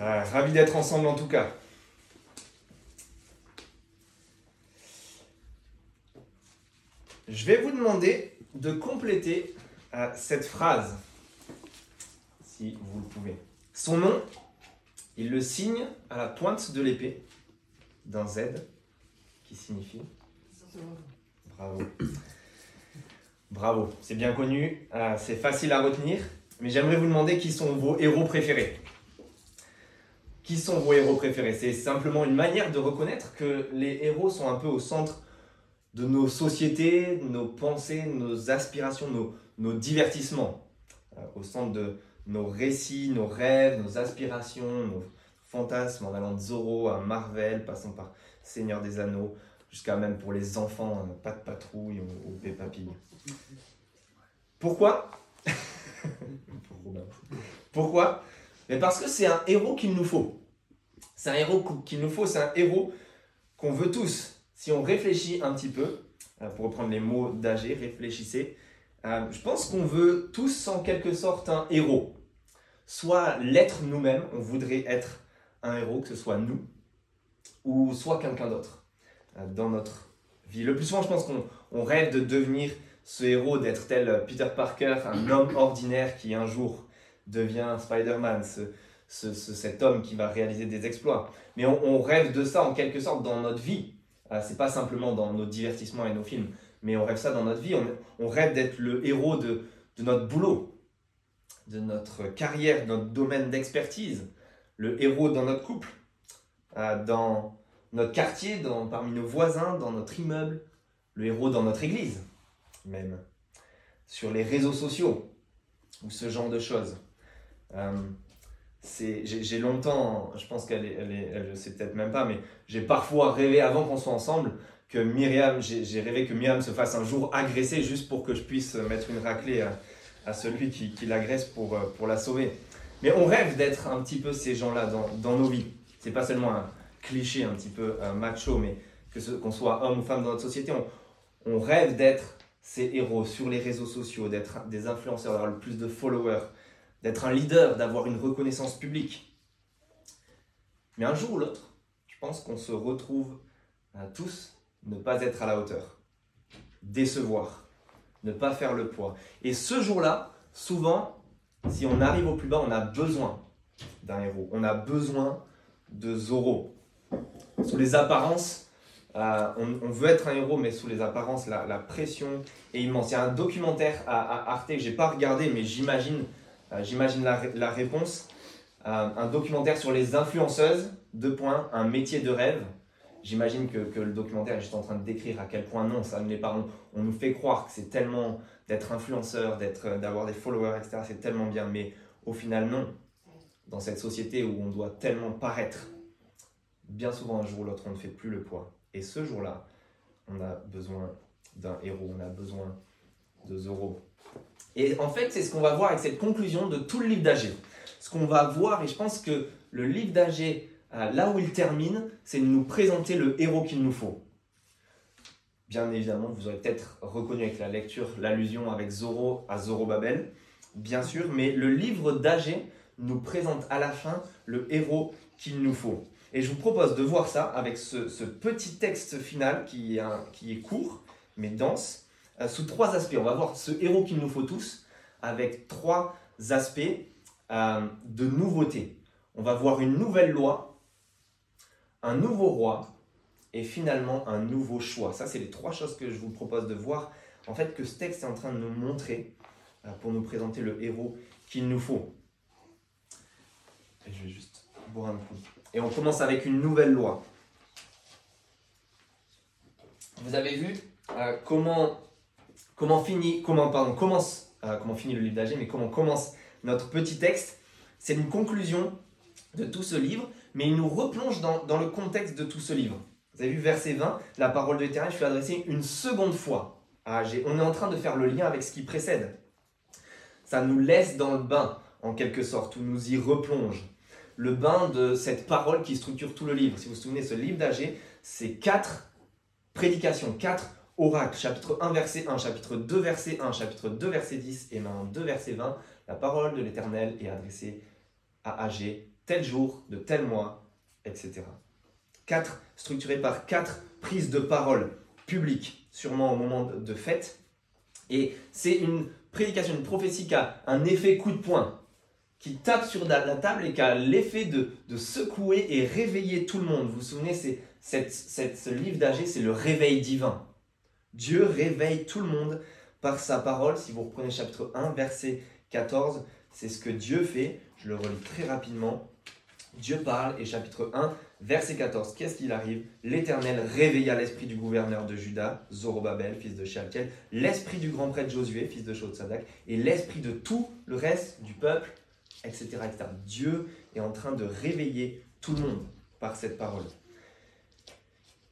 Euh, ravi d'être ensemble en tout cas. Je vais vous demander de compléter euh, cette phrase, si vous le pouvez. Son nom, il le signe à la pointe de l'épée d'un Z qui signifie Bravo. Bravo, c'est bien connu, euh, c'est facile à retenir, mais j'aimerais vous demander qui sont vos héros préférés. Qui sont vos héros préférés. C'est simplement une manière de reconnaître que les héros sont un peu au centre de nos sociétés, nos pensées, nos aspirations, nos, nos divertissements, euh, au centre de nos récits, nos rêves, nos aspirations, nos fantasmes, en allant de Zorro à Marvel, passant par Seigneur des Anneaux, jusqu'à même pour les enfants, euh, pas de patrouille ou, ou Peppa Pig. Pourquoi? Pourquoi? Mais parce que c'est un héros qu'il nous faut. C'est un héros qu'il nous faut, c'est un héros qu'on veut tous. Si on réfléchit un petit peu, euh, pour reprendre les mots d'Agé, réfléchissez, euh, je pense qu'on veut tous en quelque sorte un héros. Soit l'être nous-mêmes, on voudrait être un héros, que ce soit nous, ou soit quelqu'un d'autre euh, dans notre vie. Le plus souvent, je pense qu'on rêve de devenir ce héros, d'être tel Peter Parker, un homme ordinaire qui un jour devient Spider-Man, cet homme qui va réaliser des exploits. Mais on, rêve de ça en quelque sorte dans notre vie. Euh, c'est pas simplement dans nos divertissements et nos films, mais on rêve ça dans notre vie. On, rêve d'être le héros de, notre boulot, de notre carrière, de notre domaine d'expertise, le héros dans notre couple, euh, dans notre quartier, dans, parmi nos voisins, dans notre immeuble, le héros dans notre église, même, sur les réseaux sociaux, ou ce genre de choses. Euh, j'ai longtemps, je pense qu'elle est, elle est, elle, sait peut-être même pas, mais j'ai parfois rêvé avant qu'on soit ensemble que Myriam, j'ai rêvé que Myriam se fasse un jour agresser juste pour que je puisse mettre une raclée à, celui qui, l'agresse pour, pour la sauver. Mais on rêve d'être un petit peu ces gens-là dans, dans, nos vies. C'est pas seulement un cliché un petit peu macho, mais que qu'on soit homme ou femme dans notre société, on, on rêve d'être ces héros sur les réseaux sociaux, d'être des influenceurs, d'avoir le plus de followers, d'être un leader, d'avoir une reconnaissance publique. Mais un jour ou l'autre, je pense qu'on se retrouve à tous ne pas être à la hauteur, décevoir, ne pas faire le poids. Et ce jour-là, souvent, si on arrive au plus bas, on a besoin d'un héros. On a besoin de Zoro. Sous les apparences, euh, on, veut être un héros, mais sous les apparences, la, pression est immense. Il y a un documentaire à, à Arte que j'ai pas regardé, mais j'imagine j'imagine la, réponse. Euh, un documentaire sur les influenceuses, deux points, un métier de rêve. J'imagine que, le documentaire est juste en train de décrire à quel point non, ça ne l'est pas. On, nous fait croire que c'est tellement d'être influenceur, d'être, d'avoir des followers, etc. C'est tellement bien, mais au final non. Dans cette société où on doit tellement paraître, bien souvent un jour ou l'autre, on ne fait plus le poids. Et ce jour-là, on a besoin d'un héros, on a besoin de Zoro. Et en fait, c'est ce qu'on va voir avec cette conclusion de tout le livre d'Agé. Ce qu'on va voir, et je pense que le livre d'Agé, euh, là où il termine, c'est de nous présenter le héros qu'il nous faut. Bien évidemment, vous aurez peut-être reconnu avec la lecture l'allusion avec Zoro à Zorobabel, bien sûr, mais le livre d'Agé nous présente à la fin le héros qu'il nous faut. Et je vous propose de voir ça avec ce, petit texte final qui est court, mais dense, sous trois aspects. On va voir ce héros qu'il nous faut tous avec trois aspects euh, de nouveauté. On va voir une nouvelle loi, un nouveau roi et finalement un nouveau choix. Ça, c'est les trois choses que je vous propose de voir. En fait, que ce texte est en train de nous montrer euh, pour nous présenter le héros qu'il nous faut. Et je vais juste boire un coup. Et on commence avec une nouvelle loi. Vous avez vu comment comment finit, comment, pardon, commence, euh, comment finit le livre d'Agé, mais comment commence notre petit texte. C'est une conclusion de tout ce livre, mais il nous replonge dans, le contexte de tout ce livre. Vous avez vu verset 20, la parole de l'Éternel fut adressée une seconde fois à Agé. On est en train de faire le lien avec ce qui précède. Ça nous laisse dans le bain, en quelque sorte, ou nous y replonge. Le bain de cette parole qui structure tout le livre. Si vous vous souvenez, ce livre d'Agé, c'est quatre prédications, quatre Oracle, chapitre 1, verset 1, chapitre 2, verset 1, chapitre 2, verset 10 et maintenant 2, verset 20. La parole de l'Éternel est adressée à Agé, tel jour, de tel mois, etc. Quatre, structuré par quatre prises de parole publiques, sûrement au moment de fête. Et c'est une prédication, une prophétie qui a un effet coup de poing, qui tape sur la table et qui a l'effet de, secouer et réveiller tout le monde. Vous vous souvenez, c'est, ce livre d'Agé, c'est le réveil divin. Dieu réveille tout le monde par sa parole. Si vous reprenez chapitre 1, verset 14, c'est ce que Dieu fait. Je le relis très rapidement. Dieu parle et chapitre 1, verset 14, qu'est-ce qu'il arrive? L'Éternel réveilla l'esprit du gouverneur de Juda, Zorobabel, fils de Shaltiel, l'esprit du grand prêtre Josué, fils de Shotsadak, et l'esprit de tout le reste du peuple, etc., etc. Dieu est en train de réveiller tout le monde par cette parole.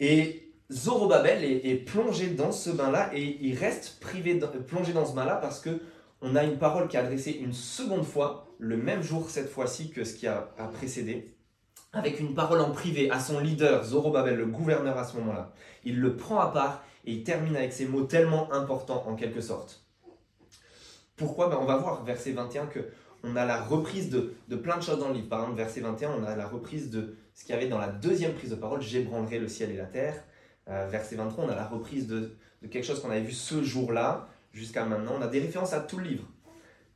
Et Zorobabel est, plongé dans ce bain-là et il reste privé, plongé dans ce bain-là parce que on a une parole qui est adressée une seconde fois, le même jour cette fois-ci que ce qui a, précédé, avec une parole en privé à son leader, Zorobabel, le gouverneur à ce moment-là. Il le prend à part et il termine avec ces mots tellement importants en quelque sorte. Pourquoi? Ben On va voir, verset 21, que on a la reprise de, plein de choses dans le livre. Par exemple, verset 21, on a la reprise de ce qu'il y avait dans la deuxième prise de parole, j'ébranlerai le ciel et la terre. Euh, verset 23, on a la reprise de, quelque chose qu'on avait vu ce jour-là jusqu'à maintenant. On a des références à tout le livre.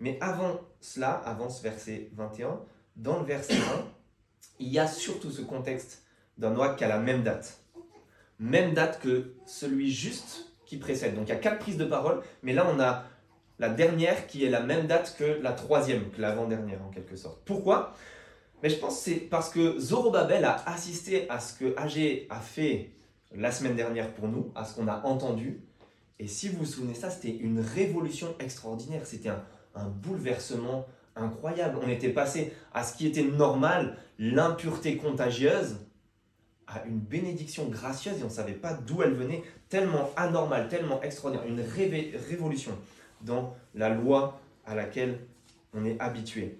Mais avant cela, avant ce verset 21, dans le verset 1, il y a surtout ce contexte d'un Noach qui a la même date. Même date que celui juste qui précède. Donc il y a quatre prises de parole, mais là on a la dernière qui est la même date que la troisième, que l'avant-dernière en quelque sorte. Pourquoi? Mais je pense que c'est parce que Zorobabel a assisté à ce que Agé a fait la semaine dernière pour nous, à ce qu'on a entendu, et si vous vous souvenez ça, c'était une révolution extraordinaire, c'était un, bouleversement incroyable. On était passé à ce qui était normal, l'impureté contagieuse, à une bénédiction gracieuse et on ne savait pas d'où elle venait, tellement anormale, tellement extraordinaire, une révolution dans la loi à laquelle on est habitué.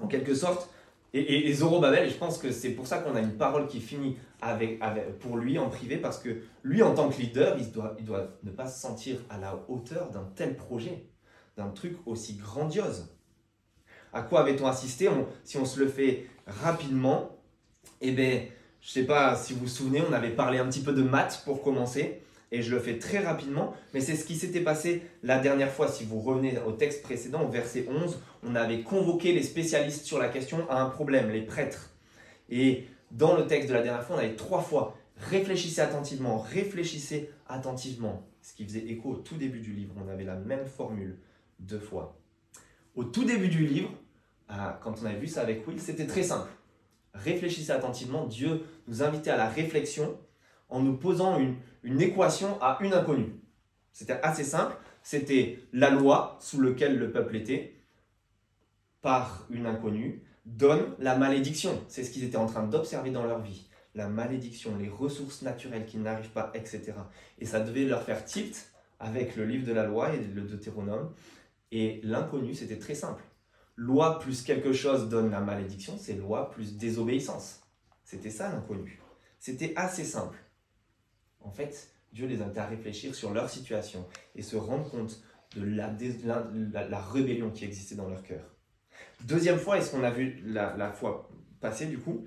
En quelque sorte, et, et, Zorobabel, je pense que c'est pour ça qu'on a une parole qui finit avec, pour lui en privé, parce que lui, en tant que leader, il doit, doit ne pas se sentir à la hauteur d'un tel projet, d'un truc aussi grandiose. À quoi avait-on assisté? Si on se le fait rapidement, eh bien, je sais pas si vous vous souvenez, on avait parlé un petit peu de maths pour commencer, et je le fais très rapidement, mais c'est ce qui s'était passé la dernière fois. Si vous revenez au texte précédent, au verset 11, on avait convoqué les spécialistes sur la question à un problème, les prêtres. Et dans le texte de la dernière fois, on avait trois fois réfléchissez attentivement, réfléchissez attentivement. Ce qui faisait écho au tout début du livre. On avait la même formule deux fois. Au tout début du livre, quand on avait vu ça avec Will, c'était très simple. Réfléchissez attentivement. Dieu nous invitait à la réflexion en nous posant une, une équation à une inconnue. C'était assez simple. C'était la loi sous laquelle le peuple était par une inconnue donne la malédiction. C'est ce qu'ils étaient en train d'observer dans leur vie. La malédiction, les ressources naturelles qui n'arrivent pas, etc. Et ça devait leur faire tilt avec le livre de la loi et le Deutéronome. Et l'inconnu, c'était très simple. Loi plus quelque chose donne la malédiction, c'est loi plus désobéissance. C'était ça l'inconnu. C'était assez simple. En fait, Dieu les invite à réfléchir sur leur situation et se rendre compte de la, la rébellion qui existait dans leur cœur. Deuxième fois, et ce qu'on a vu la, fois passée du coup,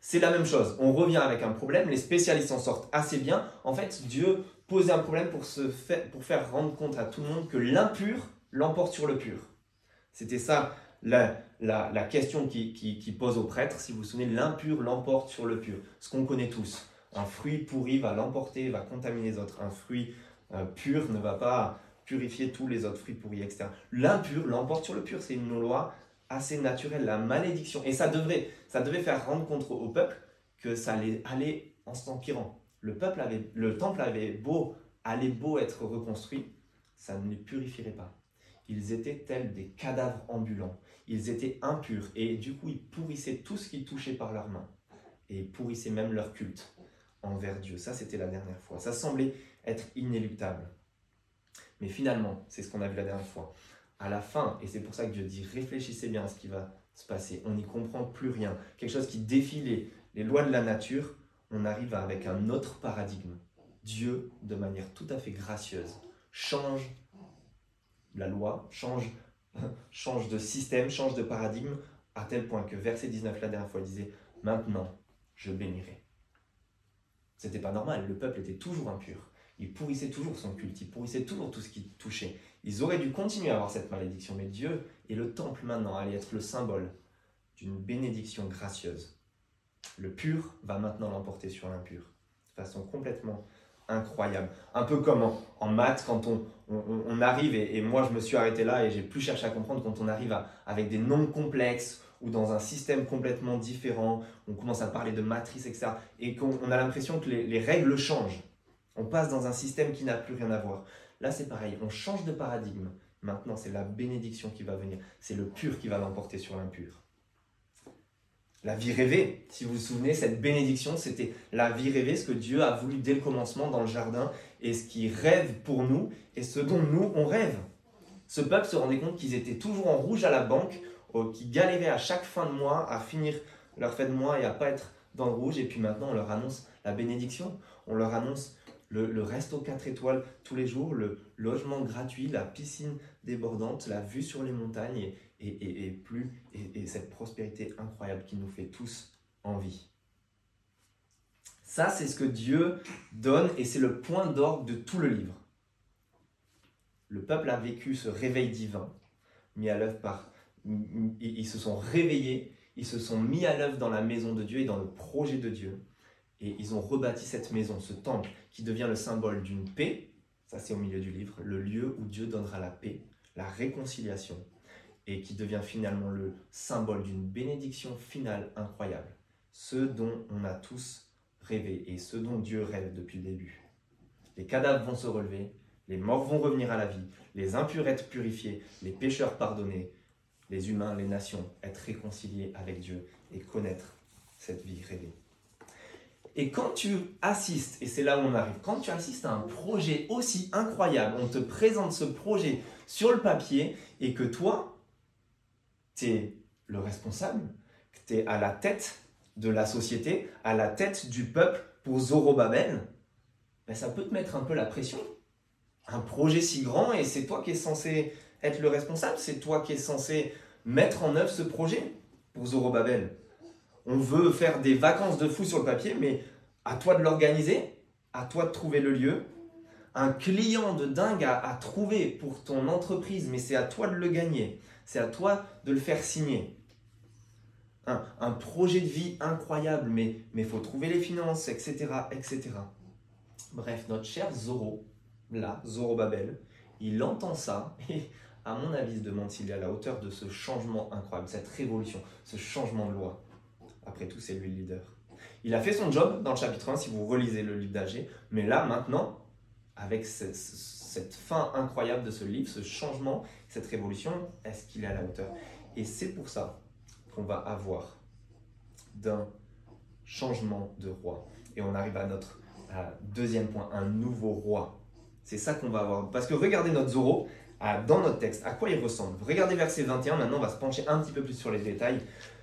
c'est la même chose. On revient avec un problème, les spécialistes en sortent assez bien. En fait, Dieu posait un problème pour, se faire, pour faire rendre compte à tout le monde que l'impur l'emporte sur le pur. C'était ça la, la, question qui, qui, pose au prêtre. Si vous vous souvenez, l'impur l'emporte sur le pur. Ce qu'on connaît tous. Un fruit pourri va l'emporter, va contaminer les autres. Un fruit euh, pur ne va pas purifier tous les autres fruits pourris, etc. L'impur l'emporte sur le pur. C'est une loi assez naturel, la malédiction. Et ça devrait, ça devait faire rendre compte au peuple que ça allait aller en s'empirant. Le peuple avait, le temple avait beau, allait beau être reconstruit, ça ne les purifierait pas. Ils étaient tels des cadavres ambulants. Ils étaient impurs et du coup ils pourrissaient tout ce qui touchait par leurs mains et pourrissaient même leur culte envers Dieu. Ça c'était la dernière fois. Ça semblait être inéluctable. Mais finalement, c'est ce qu'on a vu la dernière fois à la fin, et c'est pour ça que Dieu dit réfléchissez bien à ce qui va se passer, on n'y comprend plus rien, quelque chose qui défie les, lois de la nature, on arrive avec un autre paradigme. Dieu, de manière tout à fait gracieuse, change la loi, change, change de système, change de paradigme À tel point que verset 19, la dernière fois, il disait Maintenant, je bénirai. C'était pas normal, le peuple était toujours impur. Il pourrissait toujours son culte, il pourrissait toujours tout ce qui touchait. Ils auraient dû continuer à avoir cette malédiction, mais Dieu et le temple maintenant allaient être le symbole d'une bénédiction gracieuse. Le pur va maintenant l'emporter sur l'impur, de façon complètement incroyable. Un peu comme en, maths, quand on, on, arrive, et, moi je me suis arrêté là et j'ai plus cherché à comprendre, quand on arrive avec des nombres complexes ou dans un système complètement différent, on commence à parler de matrices, etc. Et qu'on a l'impression que les règles changent. On passe dans un système qui n'a plus rien à voir. Là, c'est pareil, on change de paradigme. Maintenant, c'est la bénédiction qui va venir. C'est le pur qui va l'emporter sur l'impur. La vie rêvée, si vous vous souvenez, cette bénédiction, c'était la vie rêvée, ce que Dieu a voulu dès le commencement dans le jardin, et ce qui rêve pour nous, et ce dont nous, on rêve. Ce peuple se rendait compte qu'ils étaient toujours en rouge à la banque, qui galéraient à chaque fin de mois à finir leur fin de mois et à pas être dans le rouge, et puis maintenant on leur annonce la bénédiction, on leur annonce le, le resto 4 étoiles tous les jours, le logement gratuit, la piscine débordante, la vue sur les montagnes et, plus, et, cette prospérité incroyable qui nous fait tous envie. Ça, c'est ce que Dieu donne et c'est le point d'orgue de tout le livre. Le peuple a vécu ce réveil divin, mis à l'œuvre par. Ils se sont réveillés, ils se sont mis à l'œuvre dans la maison de Dieu et dans le projet de Dieu. Et ils ont rebâti cette maison, ce temple, qui devient le symbole d'une paix. Ça, c'est au milieu du livre, le lieu où Dieu donnera la paix, la réconciliation, et qui devient finalement le symbole d'une bénédiction finale incroyable. Ce dont on a tous rêvé et ce dont Dieu rêve depuis le début. Les cadavres vont se relever, les morts vont revenir à la vie, les impurs être purifiés, les pécheurs pardonnés, les humains, les nations être réconciliés avec Dieu et connaître cette vie rêvée. Et quand tu assistes, et c'est là où on arrive, quand tu assistes à un projet aussi incroyable, on te présente ce projet sur le papier et que toi, tu es le responsable, que tu es à la tête de la société, à la tête du peuple pour Zorobabel, ben ça peut te mettre un peu la pression. Un projet si grand et c'est toi qui es censé être le responsable, c'est toi qui es censé mettre en œuvre ce projet pour Zorobabel on veut faire des vacances de fou sur le papier, mais à toi de l'organiser, à toi de trouver le lieu. Un client de dingue à, trouver pour ton entreprise, mais c'est à toi de le gagner. C'est à toi de le faire signer. Un, projet de vie incroyable, mais il faut trouver les finances, etc., etc. Bref, notre cher Zoro, là, Zoro Babel, il entend ça et à mon avis, se demande s'il est à la hauteur de ce changement incroyable, cette révolution, ce changement de loi. Après tout, c'est lui le leader. Il a fait son job dans le chapitre 1 si vous relisez le livre d'Agé, mais là, maintenant, avec cette fin incroyable de ce livre, ce changement, cette révolution, est-ce qu'il est à la hauteur? Et c'est pour ça qu'on va avoir d'un changement de roi. Et on arrive à notre deuxième point, un nouveau roi. C'est ça qu'on va avoir. Parce que regardez notre Zoro, dans notre texte, à quoi il ressemble? Regardez verset 21, maintenant on va se pencher un petit peu plus sur les détails.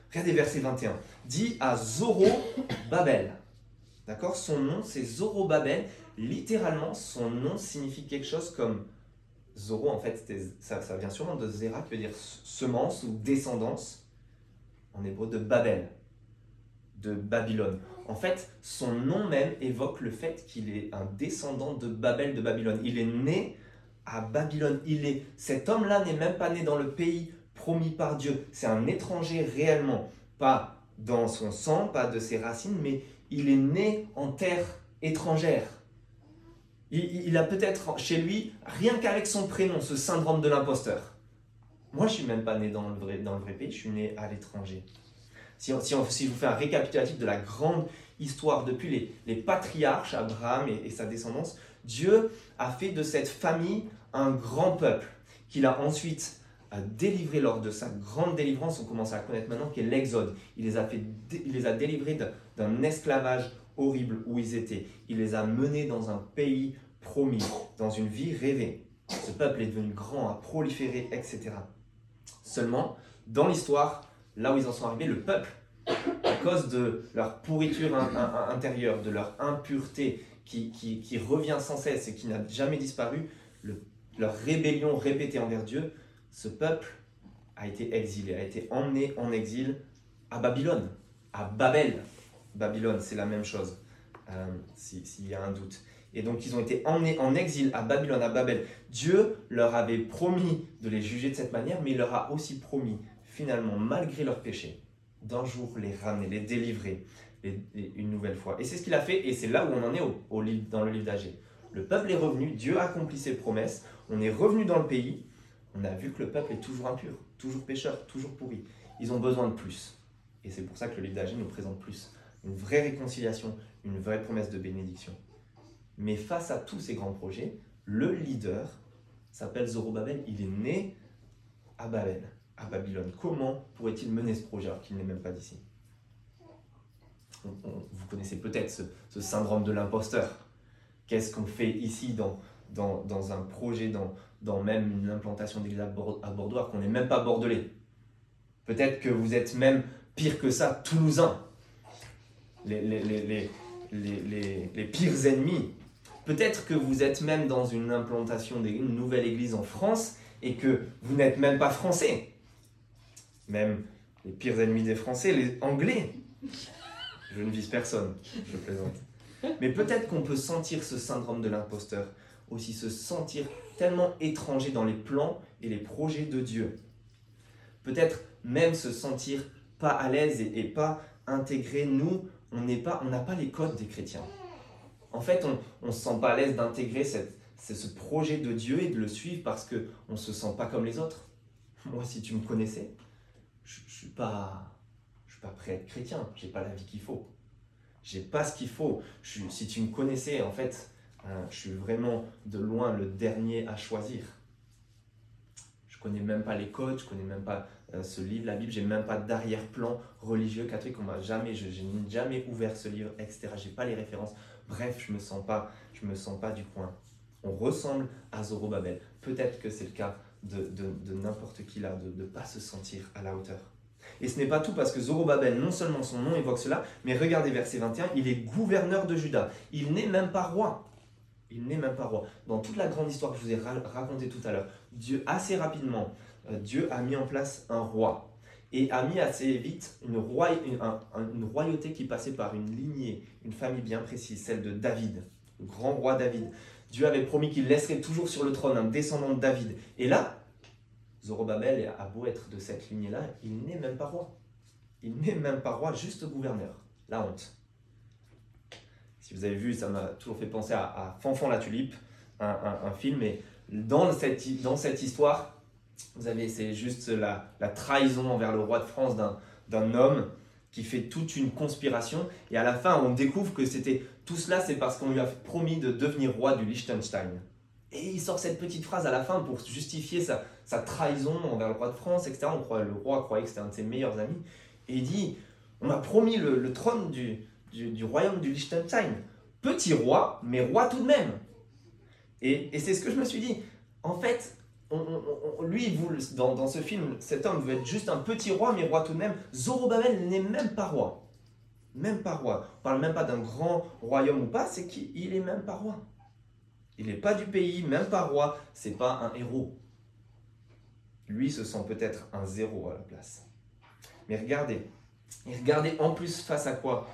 Regardez verset 21. Dit à Zoro Babel. D'accord? Son nom, c'est Zoro Babel. Littéralement, son nom signifie quelque chose comme Zoro, en fait, ça, ça vient sûrement de Zera, qui veut dire semence ou descendance, en hébreu de Babel, de Babylone. En fait, son nom même évoque le fait qu'il est un descendant de Babel, de Babylone. Il est né à Babylone. Il est, cet homme-là n'est même pas né dans le pays promis par Dieu. C'est un étranger réellement, pas dans son sang, pas de ses racines, mais il est né en terre étrangère. Il, a peut-être chez lui, rien qu'avec son prénom, ce syndrome de l'imposteur. Moi, je suis même pas né dans le vrai, dans le vrai pays, je suis né à l'étranger. Si, si, si, je vous fais un récapitulatif de la grande histoire depuis les, les patriarches, Abraham et sa descendance, Dieu a fait de cette famille un grand peuple qu'il a ensuite a délivré lors de sa grande délivrance, on commence à connaître maintenant, qui est l'Exode. Il les a, il les a délivrés d'un esclavage horrible où ils étaient. Il les a menés dans un pays promis, dans une vie rêvée. Ce peuple est devenu grand, a proliféré, etc. Seulement, dans l'histoire, là où ils en sont arrivés, le peuple, à cause de leur pourriture intérieure, de leur impureté qui, qui, revient sans cesse et qui n'a jamais disparu, leur rébellion répétée envers Dieu, ce peuple a été exilé, a été emmené en exil à Babylone, à Babel. Babylone, c'est la même chose, euh, s'il y a un doute. Et donc ils ont été emmenés en exil à Babylone, à Babel. Dieu leur avait promis de les juger de cette manière, mais il leur a aussi promis, finalement, malgré leurs péchés, d'un jour les ramener, les délivrer une nouvelle fois. Et c'est ce qu'il a fait, et c'est là où on en est au, dans le livre d'Agé. Le peuple est revenu, Dieu a accompli ses promesses, on est revenu dans le pays, on a vu que le peuple est toujours impur, toujours pécheur, toujours pourri. Ils ont besoin de plus. Et c'est pour ça que le livre d'Agé nous présente plus. Une vraie réconciliation, une vraie promesse de bénédiction. Mais face à tous ces grands projets, le leader s'appelle Zorobabel. Il est né à Babel, à Babylone. Comment pourrait-il mener ce projet alors qu'il n'est même pas d'ici? Vous connaissez peut-être ce, syndrome de l'imposteur. Qu'est-ce qu'on fait ici dans, dans, un projet, dans, même une implantation d'église à Bordeaux, qu'on n'est même pas bordelais Peut-être que vous êtes même pire que ça, toulousain. Les, les, les, les pires ennemis Peut-être que vous êtes même dans une implantation d'une nouvelle église en France et que vous n'êtes même pas français. Même les pires ennemis des Français, les Anglais. Je ne vise personne, je plaisante. Mais peut-être qu'on peut sentir ce syndrome de l'imposteur, aussi se sentir tellement étranger dans les plans et les projets de Dieu. Peut-être même se sentir pas à l'aise et, pas intégré. Nous, on n'est pas, on n'a pas les codes des chrétiens en fait, on ne se sent pas à l'aise d'intégrer ce projet de Dieu et de le suivre parce qu'on ne se sent pas comme les autres. Moi, si tu me connaissais, je ne suis, pas, pas prêt à être chrétien. Je n'ai pas la vie qu'il faut. J'ai pas ce qu'il faut. si tu me connaissais, en fait, hein, je suis vraiment de loin le dernier à choisir. Je connais même pas les codes, je connais même pas euh, ce livre, la Bible, j'ai même pas d'arrière-plan religieux catholique. On m'a jamais, je n'ai jamais ouvert ce livre, etc. J'ai pas les références. Bref, je me me sens pas du coin. On ressemble à Zorobabel. Peut-être que c'est le cas de, n'importe qui là, de ne pas se sentir à la hauteur. Et ce n'est pas tout parce que Zorobabel, non seulement son nom évoque cela, mais regardez verset 21, il est gouverneur de Juda. Il n'est même pas roi. Il n'est même pas roi. Dans toute la grande histoire que je vous ai racontée tout à l'heure, Dieu, assez rapidement, euh, Dieu a mis en place un roi et a mis assez vite une, royauté qui passait par une lignée, une famille bien précise, celle de David, le grand roi David. Dieu avait promis qu'il laisserait toujours sur le trône un descendant de David. Et là, Zorobabel a beau être de cette lignée-là, il n'est même pas roi. Il n'est même pas roi, juste gouverneur. La honte. Si vous avez vu, ça m'a toujours fait penser à, Fanfan la tulipe, un, film. Et dans cette, histoire, vous avez, c'est juste la, trahison envers le roi de France d'un homme qui fait toute une conspiration. Et à la fin, on découvre que c'était tout cela, c'est parce qu'on lui a promis de devenir roi du Liechtenstein. Et il sort cette petite phrase à la fin pour justifier sa, trahison envers le roi de France, etc. Le roi croyait que c'était un de ses meilleurs amis. Et il dit, on m'a promis le, trône du, du, royaume du Liechtenstein. Petit roi, mais roi tout de même. Et, et c'est ce que je me suis dit. En fait, lui, vous, dans, ce film, cet homme veut être juste un petit roi, mais roi tout de même. Zorobabel n'est même pas roi. Même pas roi. On parle même pas d'un grand royaume ou pas, c'est qu'il est même pas roi. Il n'est pas du pays, même pas roi, c'est pas un héros. Lui se sent peut-être un zéro à la place. Mais regardez, et regardez en plus face à quoi,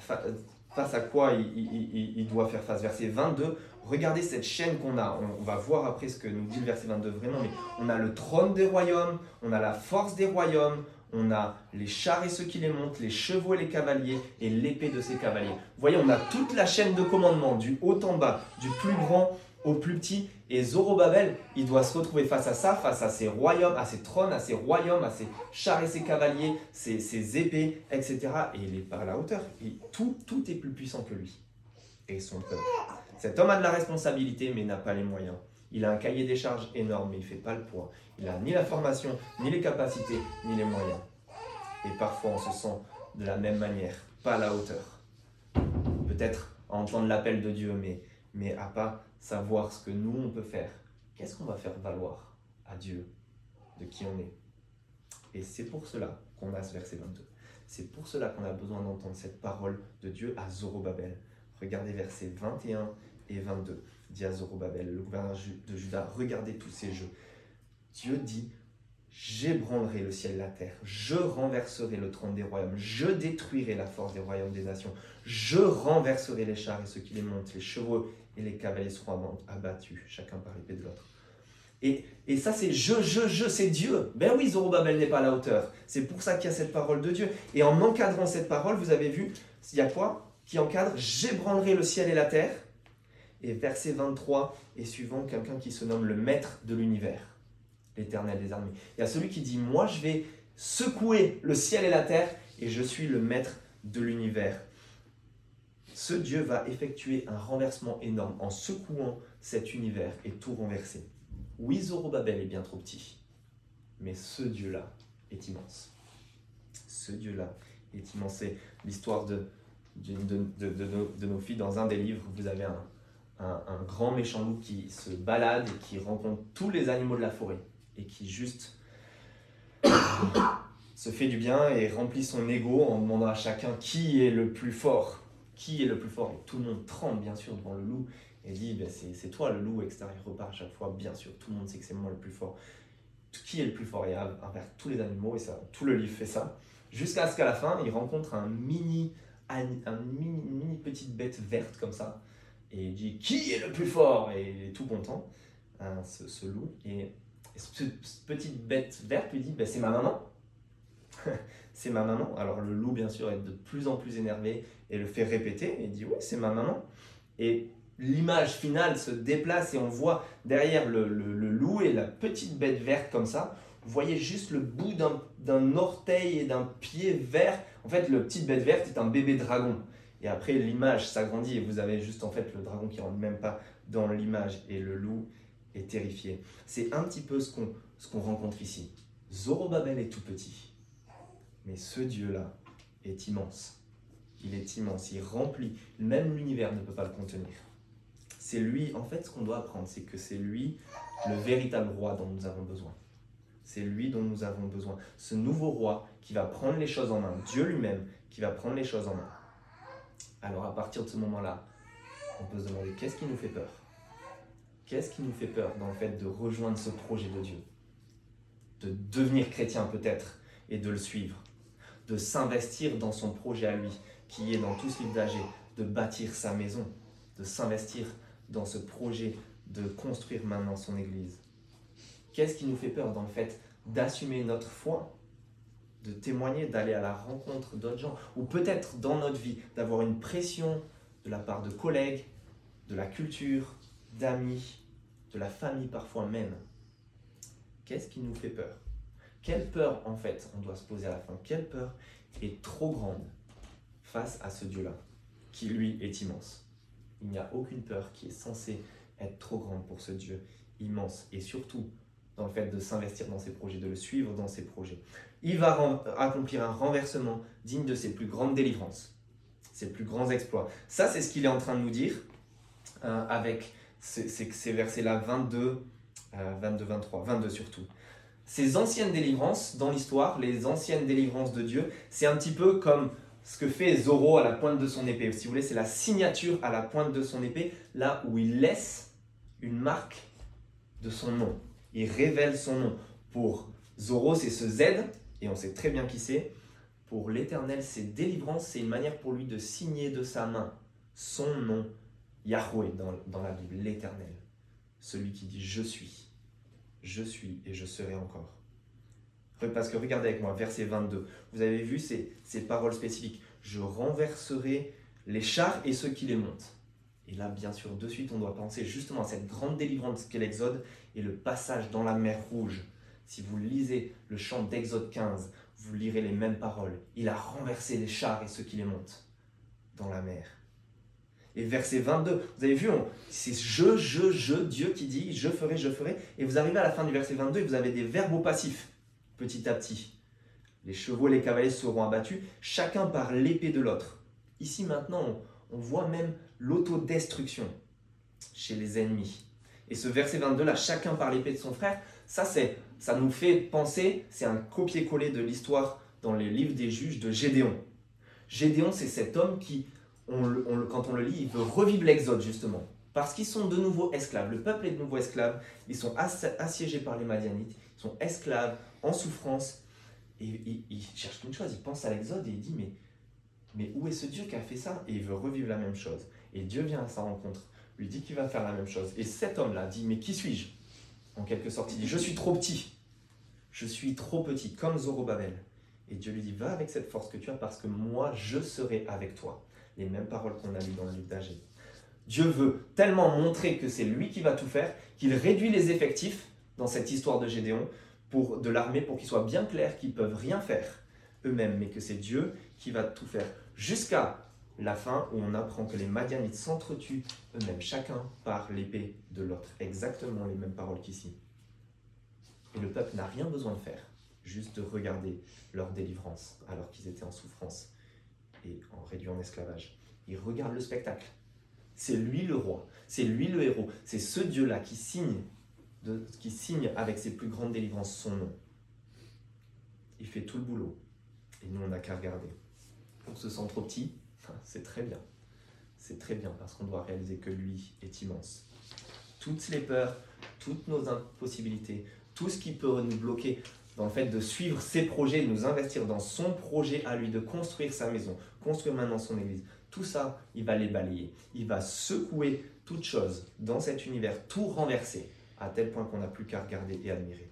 face à quoi il, doit faire face. Verset 22, regardez cette chaîne qu'on a. On, va voir après ce que nous dit le verset 22 vraiment, mais on a le trône des royaumes, on a la force des royaumes, on a les chars et ceux qui les montent, les chevaux et les cavaliers, et l'épée de ces cavaliers. Vous voyez, on a toute la chaîne de commandement, du haut en bas, du plus grand au plus petit. Et Zorobabel, il doit se retrouver face à ça, face à ses royaumes, à ses trônes, à ses royaumes, à ses chars et ses cavaliers, ses, épées, etc. Et il est par la hauteur. Tout, tout est plus puissant que lui et son peuple. Cet homme a de la responsabilité mais n'a pas les moyens. Il a un cahier des charges énorme mais il ne fait pas le poids. Il n'a ni la formation, ni les capacités, ni les moyens. Et parfois on se sent de la même manière, pas à la hauteur. Peut-être entendre l'appel de Dieu, mais, mais à pas savoir ce que nous on peut faire. Qu'est-ce qu'on va faire valoir à Dieu de qui on est? Et c'est pour cela qu'on a ce verset 22. C'est pour cela qu'on a besoin d'entendre cette parole de Dieu à Zorobabel. Regardez versets 21 et 22. Dit à Zorobabel, le gouverneur de Juda, regardez tous ces jeux. Dieu dit, j'ébranlerai le ciel et la terre, je renverserai le trône des royaumes, je détruirai la force des royaumes des nations, je renverserai les chars et ceux qui les montent, les chevaux et les cavaliers seront abattus, chacun par l'épée de l'autre. Et, et, ça, c'est je, je, je, c'est Dieu. Ben oui, Zorobabel n'est pas à la hauteur. C'est pour ça qu'il y a cette parole de Dieu. Et en encadrant cette parole, vous avez vu, il y a quoi qui encadre J'ébranlerai le ciel et la terre. Et verset 23 et suivant, quelqu'un qui se nomme le maître de l'univers l'Éternel des armées. Il y a celui qui dit, moi je vais secouer le ciel et la terre et je suis le maître de l'univers. Ce Dieu va effectuer un renversement énorme en secouant cet univers et tout renverser. Oui, Zorobabel est bien trop petit, mais ce Dieu-là est immense. Ce Dieu-là est immense. C'est l'histoire de, nos, filles dans un des livres. Vous avez un, grand méchant loup qui se balade qui rencontre tous les animaux de la forêt et qui juste se fait du bien et remplit son ego en demandant à chacun qui est le plus fort. Qui est le plus fort Et tout le monde tremble bien sûr devant le loup et dit ben, c'est toi le loup, etc. Il repart à chaque fois, bien sûr, tout le monde sait que c'est moi le plus fort. Qui est le plus fort? Et envers tous les animaux, et ça, tout le livre fait ça. Jusqu'à ce qu'à la fin, il rencontre un mini, mini, petite bête verte comme ça. Et il dit Qui est le plus fort? Et il est tout content, hein, ce, ce loup. Et et cette petite bête verte lui dit bah, C'est ma maman. c'est ma maman. Alors le loup, bien sûr, est de plus en plus énervé et le fait répéter. Et dit Oui, c'est ma maman. Et l'image finale se déplace et on voit derrière le, loup et la petite bête verte comme ça. Vous voyez juste le bout d'un orteil et d'un pied vert. En fait, le petite bête verte est un bébé dragon. Et après, l'image s'agrandit et vous avez juste en fait le dragon qui rentre même pas dans l'image et le loup terrifié. C'est un petit peu ce qu'on ce qu'on rencontre ici. Zorobabel est tout petit, mais ce Dieu-là est immense. Il est immense, il remplit, même l'univers ne peut pas le contenir. C'est lui, en fait, ce qu'on doit apprendre, c'est que c'est lui le véritable roi dont nous avons besoin. C'est lui dont nous avons besoin. Ce nouveau roi qui va prendre les choses en main, Dieu lui-même qui va prendre les choses en main. Alors à partir de ce moment-là, on peut se demander qu'est-ce qui nous fait peur? Qu'est-ce qui nous fait peur dans le fait de rejoindre ce projet de Dieu? De devenir chrétien peut-être et de le suivre. De s'investir dans son projet à lui, qui est dans tout ce livre d'âge, de bâtir sa maison, de s'investir dans ce projet de construire maintenant son Église. Qu'est-ce qui nous fait peur dans le fait d'assumer notre foi, de témoigner, d'aller à la rencontre d'autres gens, ou peut-être dans notre vie d'avoir une pression de la part de collègues, de la culture, d'amis, de la famille parfois même? Qu'est-ce qui nous fait peur? Quelle peur, en fait, on doit se poser à la fin? Quelle peur est trop grande face à ce Dieu-là, qui lui est immense? Il n'y a aucune peur qui est censée être trop grande pour ce Dieu immense, et surtout dans le fait de s'investir dans ses projets, de le suivre dans ses projets. Il va accomplir un renversement digne de ses plus grandes délivrances, ses plus grands exploits. Ça, c'est ce qu'il est en train de nous dire euh, avec ces versets-là 22, 22, 23, 22 surtout. Ces anciennes délivrances dans l'histoire, les anciennes délivrances de Dieu, c'est un petit peu comme ce que fait Zoro à la pointe de son épée. Si vous voulez, c'est la signature à la pointe de son épée, là où il laisse une marque de son nom. Il révèle son nom. Pour Zoro, c'est ce Z, et on sait très bien qui c'est. Pour l'Éternel, c'est délivrance, c'est une manière pour lui de signer de sa main son nom Yahweh dans, la Bible, l'Éternel, celui qui dit je suis, je suis et je serai encore. Parce que regardez avec moi, verset 22, vous avez vu ces, ces paroles spécifiques. Je renverserai les chars et ceux qui les montent. Et là, bien sûr, de suite, on doit penser justement à cette grande délivrance qu'est l'Exode et le passage dans la mer Rouge. Si vous lisez le chant d'Exode 15, vous lirez les mêmes paroles. Il a renversé les chars et ceux qui les montent dans la mer. Et verset 22, vous avez vu, c'est je, je, je, Dieu qui dit je ferai, je ferai. Et vous arrivez à la fin du verset 22 et vous avez des verbes au passif, petit à petit. Les chevaux et les cavaliers seront abattus, chacun par l'épée de l'autre. Ici maintenant, on, voit même l'autodestruction chez les ennemis. Et ce verset 22 là, chacun par l'épée de son frère, ça c'est, ça nous fait penser, c'est un copier-coller de l'histoire dans les livres des juges de Gédéon. Gédéon, c'est cet homme qui quand on le lit, il veut revivre l'Exode justement. Parce qu'ils sont de nouveau esclaves. Le peuple est de nouveau esclave. Ils sont assiégés par les Madianites. sont esclaves, en souffrance. Et il, cherche une chose, il pense à l'Exode et il dit mais, mais où est ce Dieu qui a fait ça? Et il veut revivre la même chose. Et Dieu vient à sa rencontre, lui dit qu'il va faire la même chose. Et cet homme-là dit mais qui suis-je? En quelque sorte, il dit je suis trop petit. Je suis trop petit, comme Zorobabel. Et Dieu lui dit, va avec cette force que tu as parce que moi, je serai avec toi. Les mêmes paroles qu'on a lues dans le livre d'Agé. Dieu veut tellement montrer que c'est lui qui va tout faire qu'il réduit les effectifs dans cette histoire de Gédéon pour, de l'armée pour qu'il soit bien clair qu'ils peuvent rien faire eux-mêmes, mais que c'est Dieu qui va tout faire. Jusqu'à la fin où on apprend que les Madianites s'entretuent eux-mêmes, chacun par l'épée de l'autre. Exactement les mêmes paroles qu'ici. Et le peuple n'a rien besoin de faire juste de regarder leur délivrance alors qu'ils étaient en souffrance et en réduit en esclavage. Ils regardent le spectacle. C'est lui le roi, c'est lui le héros, c'est ce Dieu-là qui signe, qui signe avec ses plus grandes délivrances son nom. Il fait tout le boulot et nous on n'a qu'à regarder. On se sent trop petit, c'est très bien. C'est très bien parce qu'on doit réaliser que lui est immense. Toutes les peurs, toutes nos impossibilités, tout ce qui peut nous bloquer, dans le fait de suivre ses projets, de nous investir dans son projet à lui, de construire sa maison, construire maintenant son église. Tout ça, il va les balayer. Il va secouer toute chose dans cet univers, tout renverser, à tel point qu'on n'a plus qu'à regarder et admirer.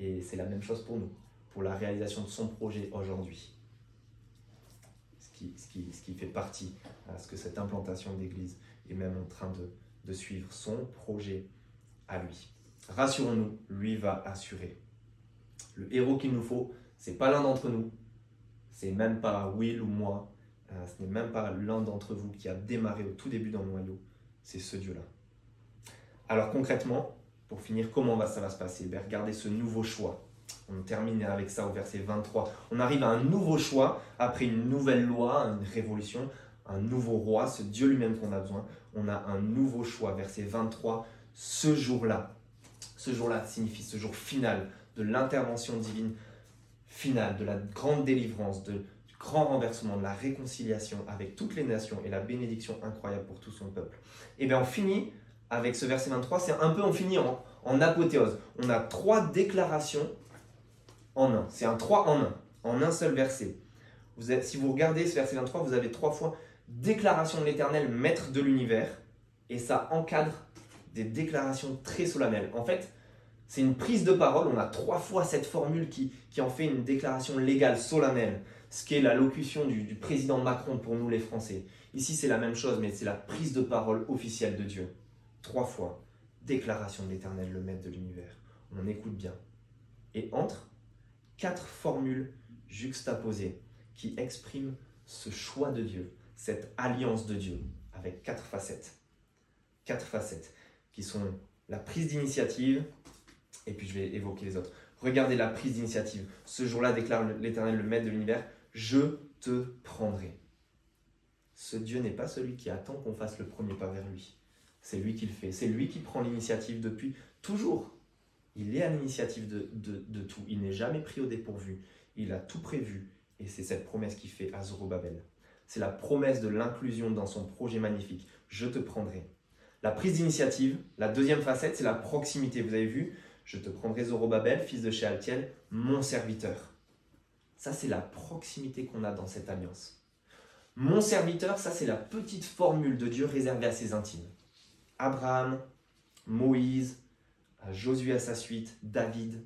Et c'est la même chose pour nous, pour la réalisation de son projet aujourd'hui. Ce qui, fait partie à ce que cette implantation d'église est même en train de suivre son projet à lui. Rassurons-nous, lui va assurer le héros qu'il nous faut, c'est pas l'un d'entre nous, c'est même pas Will ou moi, euh, ce n'est même pas l'un d'entre vous qui a démarré au tout début dans le noyau, c'est ce Dieu-là. Alors concrètement, pour finir, comment va, ça va se passer? Ben, Regardez ce nouveau choix. On termine avec ça au verset 23. On arrive à un nouveau choix après une nouvelle loi, une révolution, un nouveau roi, ce Dieu lui-même qu'on a besoin. On a un nouveau choix. Verset 23, ce jour-là. Ce jour-là signifie ce jour final, de l'intervention divine finale, de la grande délivrance, de, du grand renversement, de la réconciliation avec toutes les nations et la bénédiction incroyable pour tout son peuple. Et bien on finit avec ce verset 23, c'est un peu, on finit en, apothéose. On a trois déclarations en un. C'est un 3 en un, en un seul verset. Si vous regardez ce verset 23, vous avez trois fois déclaration de l'éternel, maître de l'univers, et ça encadre des déclarations très solennelles. En fait, c'est une prise de parole. On a trois fois cette formule qui, en fait une déclaration légale, solennelle, ce qui est la locution du président Macron pour nous les Français. Ici, c'est la même chose, mais c'est la prise de parole officielle de Dieu. Trois fois. Déclaration de l'Éternel, le Maître de l'univers. On écoute bien. Et entre, quatre formules juxtaposées qui expriment ce choix de Dieu, cette alliance de Dieu, avec quatre facettes. Quatre facettes qui sont la prise d'initiative, et puis je vais évoquer les autres. Regardez la prise d'initiative. Ce jour-là, déclare l'Éternel, le Maître de l'univers, je te prendrai. Ce Dieu n'est pas celui qui attend qu'on fasse le premier pas vers lui. C'est lui qui le fait. C'est lui qui prend l'initiative depuis toujours. Il est à l'initiative de, tout. Il n'est jamais pris au dépourvu. Il a tout prévu. Et c'est cette promesse qu'il fait à Zorobabel. C'est la promesse de l'inclusion dans son projet magnifique. Je te prendrai. La prise d'initiative, la deuxième facette, c'est la proximité. Vous avez vu, je te prendrai Zorobabel, fils de Shealtiel, mon serviteur. Ça, c'est la proximité qu'on a dans cette alliance. Mon serviteur, ça, c'est la petite formule de Dieu réservée à ses intimes. Abraham, Moïse, Josué à sa suite, David,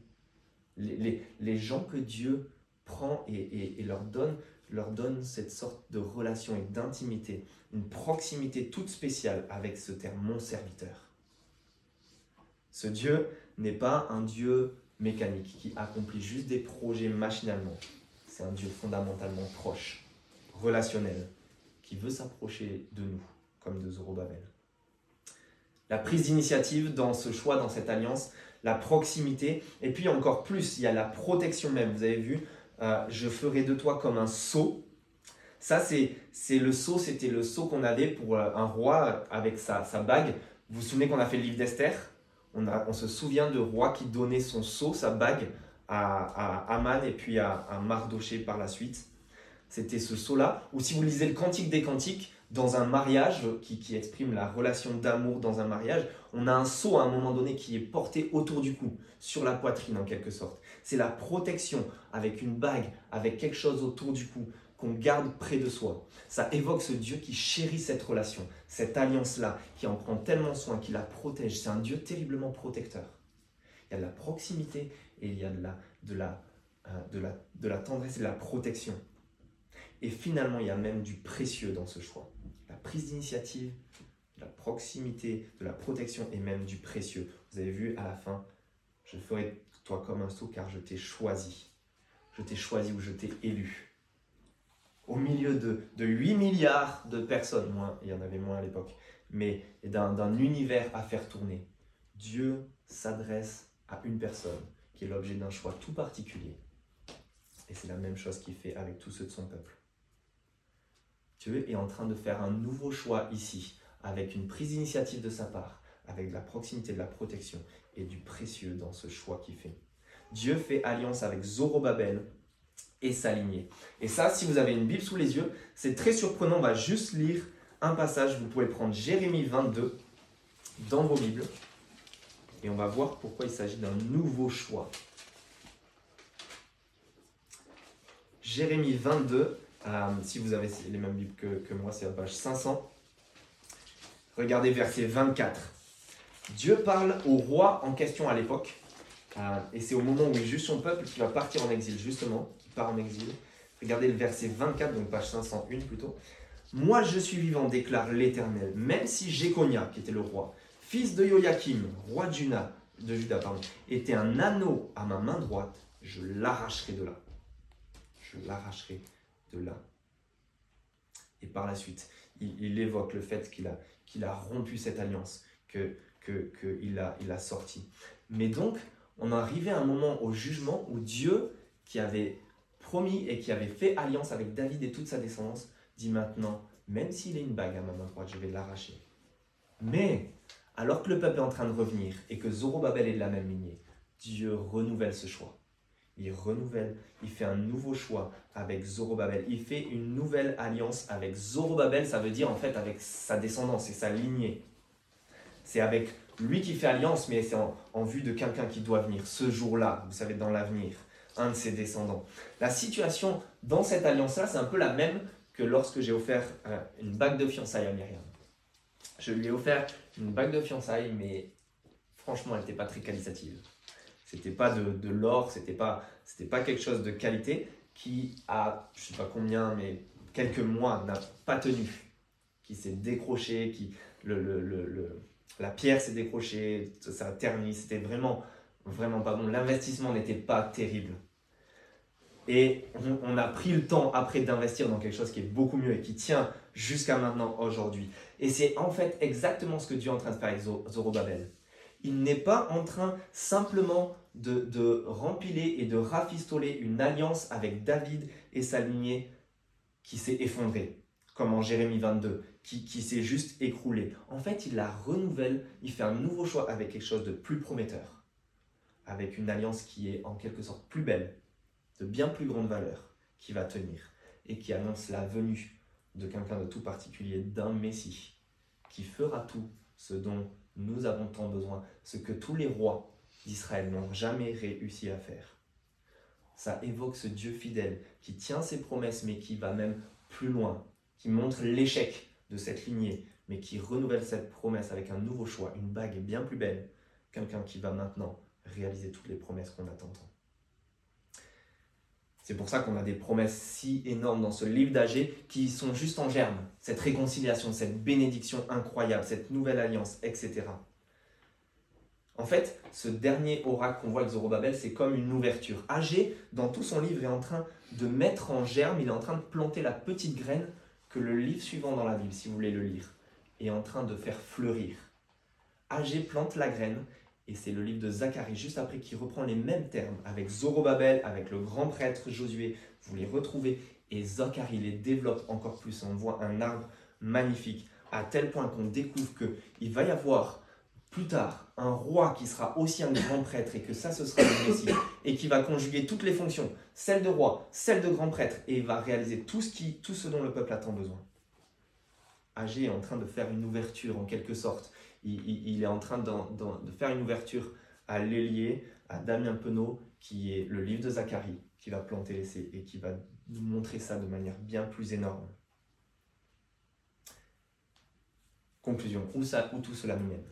les, gens que Dieu prend et, et, leur, donne, leur donne cette sorte de relation et d'intimité, une proximité toute spéciale avec ce terme, mon serviteur. Ce Dieu, n'est pas un Dieu mécanique qui accomplit juste des projets machinalement. C'est un Dieu fondamentalement proche, relationnel, qui veut s'approcher de nous, comme de Zorobabel. La prise d'initiative dans ce choix, dans cette alliance, la proximité, et puis encore plus, il y a la protection même. Vous avez vu, euh, je ferai de toi comme un sceau. Ça, c'est le sceau, c'était le sceau qu'on avait pour euh, un roi avec sa, sa bague. Vous vous souvenez qu'on a fait le livre d'Esther? On, se souvient de roi qui donnait son sceau, sa bague, à, Aman et puis à, à Mardoché par la suite. C'était ce sceau-là. Ou si vous lisez le Cantique des Cantiques, Dans un mariage qui, qui exprime la relation d'amour dans un mariage, on a un seau à un moment donné qui est porté autour du cou, sur la poitrine en quelque sorte. C'est la protection avec une bague, avec quelque chose autour du cou qu'on garde près de soi. Ça évoque ce Dieu qui chérit cette relation, cette alliance-là, qui en prend tellement soin, qui la protège. C'est un Dieu terriblement protecteur. Il y a de la proximité et il y a de la, de la, euh, de la, de la tendresse et de la protection. Et finalement, il y a même du précieux dans ce choix. La prise d'initiative, la proximité, de la protection et même du précieux. Vous avez vu à la fin, je ferai toi comme un sceau car je t'ai choisi. Je t'ai choisi ou je t'ai élu. Au milieu de, de 8 milliards de personnes, moins, il y en avait moins à l'époque, mais d'un univers à faire tourner, Dieu s'adresse à une personne qui est l'objet d'un choix tout particulier. Et c'est la même chose qu'il fait avec tous ceux de son peuple. Dieu est en train de faire un nouveau choix ici, avec une prise d'initiative de sa part, avec de la proximité, de la protection et du précieux dans ce choix qu'il fait. Dieu fait alliance avec Zorobabel et sa lignée. Et ça, si vous avez une Bible sous les yeux, c'est très surprenant. On va juste lire un passage. Vous pouvez prendre Jérémie 22 dans vos Bibles. Et on va voir pourquoi il s'agit d'un nouveau choix. Jérémie 22, euh, si vous avez les mêmes Bibles que, que moi, c'est la page 500. Regardez verset 24. Dieu parle au roi en question à l'époque. Euh, et c'est au moment où il juge son peuple qu'il va partir en exil, justement. Part en exil. Regardez le verset 24, donc page 501 plutôt. Moi je suis vivant, déclare l'Éternel, même si Jéconia, qui était le roi, fils de Joachim, roi de Juda, de Juda pardon, était un anneau à ma main droite, je l'arracherai de là. Je l'arracherai de là. Et par la suite, il, évoque le fait qu'il a, qu'il a rompu cette alliance, que qu'il a, il a sorti. Mais donc, on arrivé à un moment au jugement où Dieu, qui avait promis et qui avait fait alliance avec David et toute sa descendance, dit maintenant, même s'il est une bague à ma main droite, je vais l'arracher. Mais, alors que le peuple est en train de revenir et que Zorobabel est de la même lignée, Dieu renouvelle ce choix. Il renouvelle, il fait un nouveau choix avec Zorobabel. Il fait une nouvelle alliance avec Zorobabel, ça veut dire en fait avec sa descendance et sa lignée. C'est avec lui qui fait alliance, mais c'est en, vue de quelqu'un qui doit venir ce jour-là, vous savez, dans l'avenir, un de ses descendants. La situation dans cette alliance-là, c'est un peu la même que lorsque j'ai offert euh, une bague de fiançailles à Myriam. Je lui ai offert une bague de fiançailles, mais franchement, elle n'était pas très qualitative. C'était pas de, l'or, c'était pas, c'était pas quelque chose de qualité qui a, je sais pas combien, mais quelques mois n'a pas tenu, qui s'est décroché, qui le, le la pierre s'est décrochée, ça a terni, c'était vraiment, vraiment pas bon. L'investissement n'était pas terrible. Et on, a pris le temps après d'investir dans quelque chose qui est beaucoup mieux et qui tient jusqu'à maintenant, aujourd'hui. Et c'est en fait exactement ce que Dieu est en train de faire avec Zorobabel. Il n'est pas en train simplement de, de rempiler et de rafistoler une alliance avec David et sa lignée qui s'est effondrée, comme en Jérémie 22 qui, s'est juste écroulé. En fait, il la renouvelle, il fait un nouveau choix avec quelque chose de plus prometteur, avec une alliance qui est en quelque sorte plus belle, de bien plus grande valeur, qui va tenir et qui annonce la venue de quelqu'un de tout particulier, d'un Messie, qui fera tout ce dont nous avons tant besoin, ce que tous les rois d'Israël n'ont jamais réussi à faire. Ça évoque ce Dieu fidèle qui tient ses promesses mais qui va même plus loin, qui montre l'échec de cette lignée, mais qui renouvelle cette promesse avec un nouveau choix, une bague bien plus belle, quelqu'un qui va maintenant réaliser toutes les promesses qu'on attend. C'est pour ça qu'on a des promesses si énormes dans ce livre d'Agé qui sont juste en germe. Cette réconciliation, cette bénédiction incroyable, cette nouvelle alliance, etc. En fait, ce dernier oracle qu'on voit avec Zorobabel, c'est comme une ouverture. Agé, dans tout son livre, est en train de mettre en germe, il est en train de planter la petite graine que le livre suivant dans la Bible, si vous voulez le lire, est en train de faire fleurir. Agé plante la graine, et c'est le livre de Zacharie, juste après, qui reprend les mêmes termes avec Zorobabel, avec le grand prêtre Josué. Vous les retrouvez, et Zacharie les développe encore plus. On voit un arbre magnifique, à tel point qu'on découvre qu'il va y avoir plus tard un roi qui sera aussi un grand prêtre et que ça ce sera le et qui va conjuguer toutes les fonctions, celle de roi, celle de grand prêtre et va réaliser tout ce, qui, tout ce dont le peuple a tant besoin. Agé est en train de faire une ouverture en quelque sorte. Il, est en train de faire une ouverture à l'ailier, à Damien Penaud, qui est le livre de Zacharie, qui va planter l'essai et qui va nous montrer ça de manière bien plus énorme. Conclusion, où, ça, où tout cela nous mène?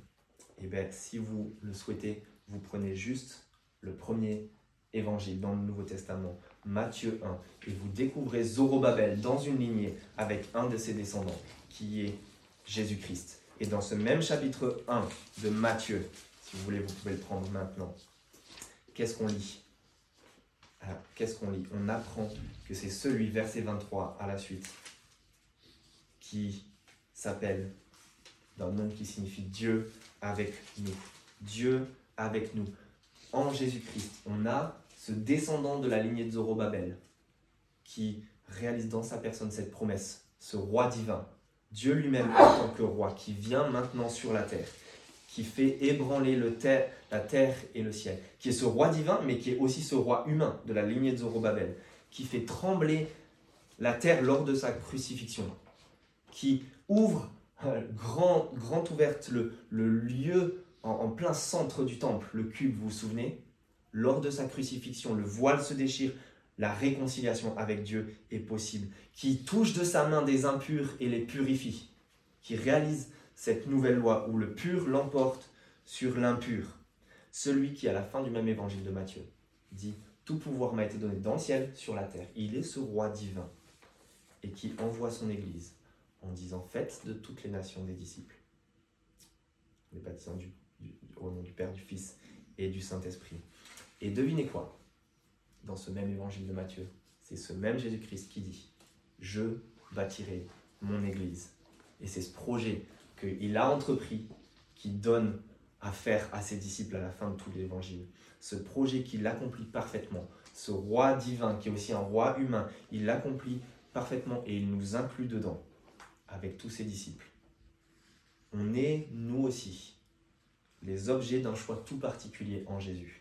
Eh bien, si vous le souhaitez, vous prenez juste le premier évangile dans le Nouveau Testament, Matthieu 1, et vous découvrez Zorobabel dans une lignée avec un de ses descendants, qui est Jésus-Christ. Et dans ce même chapitre 1 de Matthieu, si vous voulez, vous pouvez le prendre maintenant, qu'est-ce qu'on lit? Alors, qu'est-ce qu'on lit? On apprend que c'est celui, verset 23 à la suite, qui s'appelle d'un nom qui signifie Dieu avec nous. Dieu avec nous. En Jésus-Christ, on a ce descendant de la lignée de Zorobabel qui réalise dans sa personne cette promesse, ce roi divin, Dieu lui-même en tant que roi, qui vient maintenant sur la terre, qui fait ébranler le terre, la terre et le ciel, qui est ce roi divin, mais qui est aussi ce roi humain de la lignée de Zorobabel, qui fait trembler la terre lors de sa crucifixion, qui ouvre euh, grand, grand ouverte le, le lieu en, en, plein centre du temple, le cube, vous vous souvenez? Lors de sa crucifixion, le voile se déchire, la réconciliation avec Dieu est possible, qui touche de sa main des impurs et les purifie, qui réalise cette nouvelle loi où le pur l'emporte sur l'impur. Celui qui, à la fin du même évangile de Matthieu, dit Tout pouvoir m'a été donné dans le ciel, sur la terre. Il est ce roi divin et qui envoie son Église en disant Faites de toutes les nations des disciples, les baptisants du, au nom du Père, du Fils et du Saint-Esprit. Et devinez quoi? Dans ce même évangile de Matthieu, c'est ce même Jésus-Christ qui dit Je bâtirai mon Église. Et c'est ce projet qu'il a entrepris qui donne à faire à ses disciples à la fin de tout l'évangile. Ce projet qu'il accomplit parfaitement, ce roi divin qui est aussi un roi humain, il l'accomplit parfaitement et il nous inclut dedans avec tous ses disciples. On est, nous aussi, les objets d'un choix tout particulier en Jésus.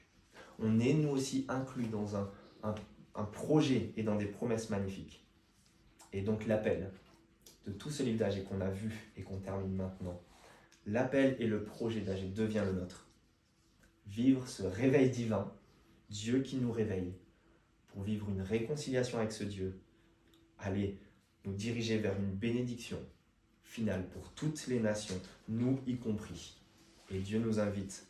On est, nous aussi, inclus dans un, projet et dans des promesses magnifiques. Et donc l'appel, de tout ce livre d'Agé qu'on a vu et qu'on termine maintenant, l'appel et le projet d'Agé devient le nôtre. Vivre ce réveil divin, Dieu qui nous réveille, pour vivre une réconciliation avec ce Dieu, aller nous diriger vers une bénédiction finale pour toutes les nations, nous y compris. Et Dieu nous invite,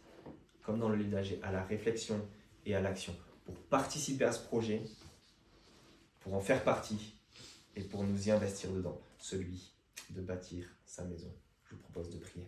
comme dans le livre d'Agé, à la réflexion et à l'action, pour participer à ce projet, pour en faire partie et pour nous y investir dedans celui de bâtir sa maison. Je vous propose de prier.